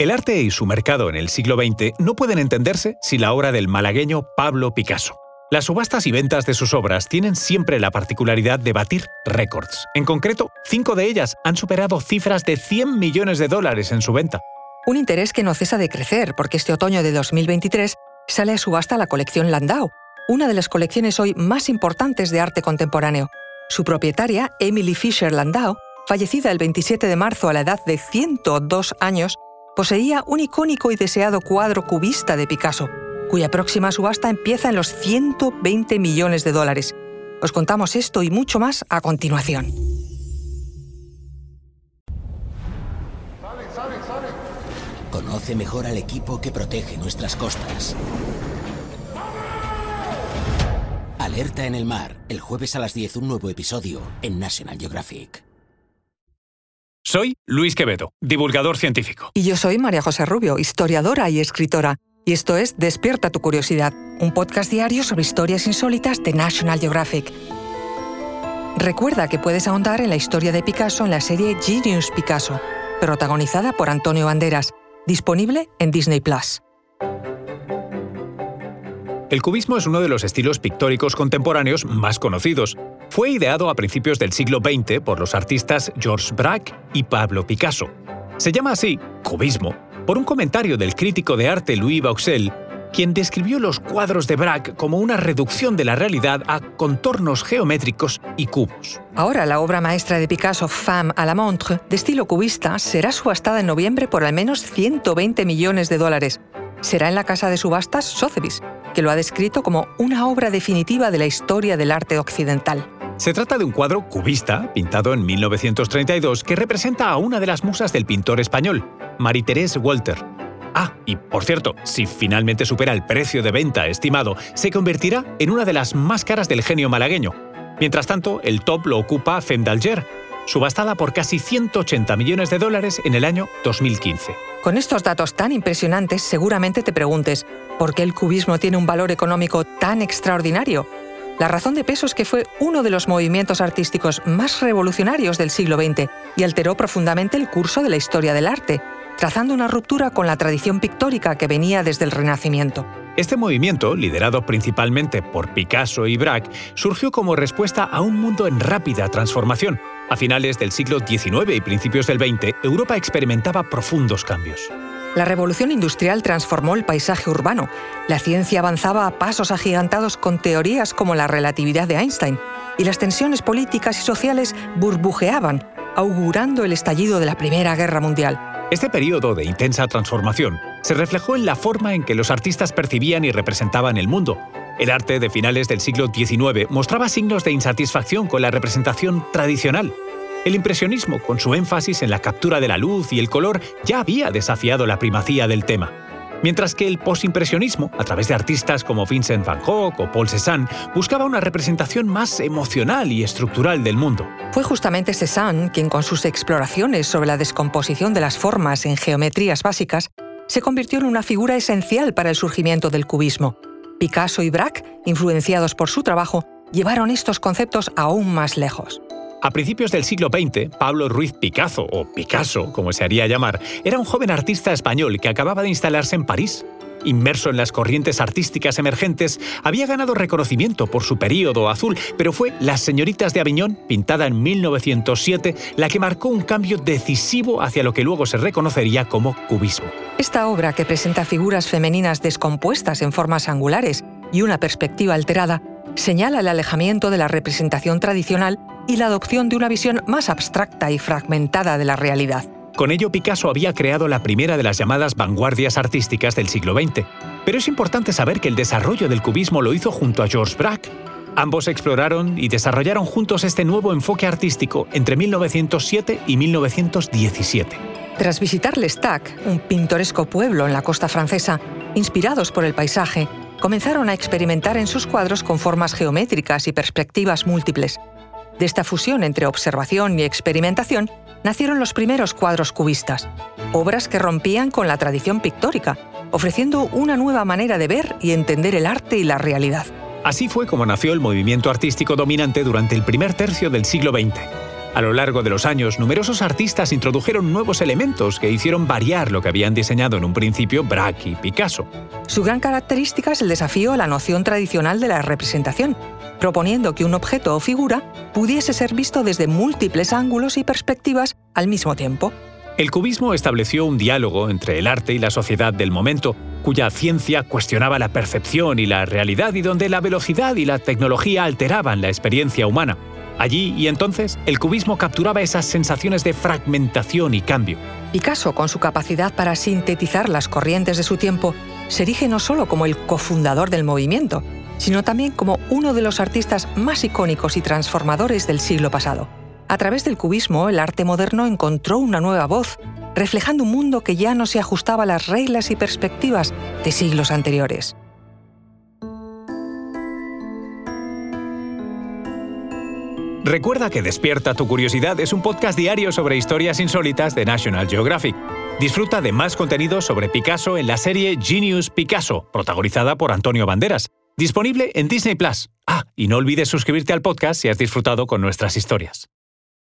El arte y su mercado en el siglo XX no pueden entenderse sin la obra del malagueño Pablo Picasso. Las subastas y ventas de sus obras tienen siempre la particularidad de batir récords. En concreto, cinco de ellas han superado cifras de 100 millones de dólares en su venta. Un interés que no cesa de crecer porque este otoño de 2023 sale a subasta la colección Landau, una de las colecciones hoy más importantes de arte contemporáneo. Su propietaria, Emily Fisher Landau, fallecida el 27 de marzo a la edad de 102 años, poseía un icónico y deseado cuadro cubista de Picasso, cuya próxima subasta empieza en los 120 millones de dólares. Os contamos esto y mucho más a continuación. Conoce mejor al equipo que protege nuestras costas. Alerta en el mar, el jueves a las 10 un nuevo episodio en National Geographic. Soy Luis Quevedo, divulgador científico. Y yo soy María José Rubio, historiadora y escritora. Y esto es Despierta tu curiosidad, un podcast diario sobre historias insólitas de National Geographic. Recuerda que puedes ahondar en la historia de Picasso en la serie Genius Picasso, protagonizada por Antonio Banderas, disponible en Disney Plus. El cubismo es uno de los estilos pictóricos contemporáneos más conocidos. Fue ideado a principios del siglo XX por los artistas Georges Braque y Pablo Picasso. Se llama así, cubismo, por un comentario del crítico de arte Louis Vauxel, quien describió los cuadros de Braque como una reducción de la realidad a contornos geométricos y cubos. Ahora la obra maestra de Picasso, Femme à la montre, de estilo cubista, será subastada en noviembre por al menos 120 millones de dólares. Será en la casa de subastas Sotheby's, que lo ha descrito como una obra definitiva de la historia del arte occidental. Se trata de un cuadro cubista, pintado en 1932, que representa a una de las musas del pintor español, Marie-Thérèse Walter. Ah, y por cierto, si finalmente supera el precio de venta estimado, se convertirá en una de las más caras del genio malagueño. Mientras tanto, el top lo ocupa Femme d'Alger, subastada por casi 180 millones de dólares en el año 2015. Con estos datos tan impresionantes, seguramente te preguntes, ¿por qué el cubismo tiene un valor económico tan extraordinario? La razón de peso es que fue uno de los movimientos artísticos más revolucionarios del siglo XX y alteró profundamente el curso de la historia del arte, trazando una ruptura con la tradición pictórica que venía desde el Renacimiento. Este movimiento, liderado principalmente por Picasso y Braque, surgió como respuesta a un mundo en rápida transformación. A finales del siglo XIX y principios del XX, Europa experimentaba profundos cambios. La revolución industrial transformó el paisaje urbano. La ciencia avanzaba a pasos agigantados con teorías como la relatividad de Einstein, y las tensiones políticas y sociales burbujeaban, augurando el estallido de la Primera Guerra Mundial. Este periodo de intensa transformación se reflejó en la forma en que los artistas percibían y representaban el mundo. El arte de finales del siglo XIX mostraba signos de insatisfacción con la representación tradicional. El impresionismo, con su énfasis en la captura de la luz y el color, ya había desafiado la primacía del tema mientras que el posimpresionismo, a través de artistas como Vincent van Gogh o Paul Cézanne, buscaba una representación más emocional y estructural del mundo. Fue justamente Cézanne quien con sus exploraciones sobre la descomposición de las formas en geometrías básicas se convirtió en una figura esencial para el surgimiento del cubismo. Picasso y Braque, influenciados por su trabajo, llevaron estos conceptos aún más lejos. A principios del siglo XX, Pablo Ruiz Picasso, o Picasso, como se haría llamar, era un joven artista español que acababa de instalarse en París. Inmerso en las corrientes artísticas emergentes, había ganado reconocimiento por su período azul, pero fue Las Señoritas de Aviñón, pintada en 1907, la que marcó un cambio decisivo hacia lo que luego se reconocería como cubismo. Esta obra, que presenta figuras femeninas descompuestas en formas angulares y una perspectiva alterada, señala el alejamiento de la representación tradicional y la adopción de una visión más abstracta y fragmentada de la realidad. Con ello, Picasso había creado la primera de las llamadas vanguardias artísticas del siglo XX. Pero es importante saber que el desarrollo del cubismo lo hizo junto a Georges Braque. Ambos exploraron y desarrollaron juntos este nuevo enfoque artístico entre 1907 y 1917. Tras visitar L'Estac, un pintoresco pueblo en la costa francesa, inspirados por el paisaje, comenzaron a experimentar en sus cuadros con formas geométricas y perspectivas múltiples. De esta fusión entre observación y experimentación nacieron los primeros cuadros cubistas, obras que rompían con la tradición pictórica, ofreciendo una nueva manera de ver y entender el arte y la realidad. Así fue como nació el movimiento artístico dominante durante el primer tercio del siglo XX. A lo largo de los años, numerosos artistas introdujeron nuevos elementos que hicieron variar lo que habían diseñado en un principio Braque y Picasso. Su gran característica es el desafío a la noción tradicional de la representación, proponiendo que un objeto o figura pudiese ser visto desde múltiples ángulos y perspectivas al mismo tiempo. El cubismo estableció un diálogo entre el arte y la sociedad del momento, cuya ciencia cuestionaba la percepción y la realidad y donde la velocidad y la tecnología alteraban la experiencia humana. Allí y entonces, el cubismo capturaba esas sensaciones de fragmentación y cambio. Picasso, con su capacidad para sintetizar las corrientes de su tiempo, se erige no solo como el cofundador del movimiento, sino también como uno de los artistas más icónicos y transformadores del siglo pasado. A través del cubismo, el arte moderno encontró una nueva voz, reflejando un mundo que ya no se ajustaba a las reglas y perspectivas de siglos anteriores. Recuerda que Despierta tu Curiosidad es un podcast diario sobre historias insólitas de National Geographic. Disfruta de más contenido sobre Picasso en la serie Genius Picasso, protagonizada por Antonio Banderas, disponible en Disney Plus. Ah, y no olvides suscribirte al podcast si has disfrutado con nuestras historias.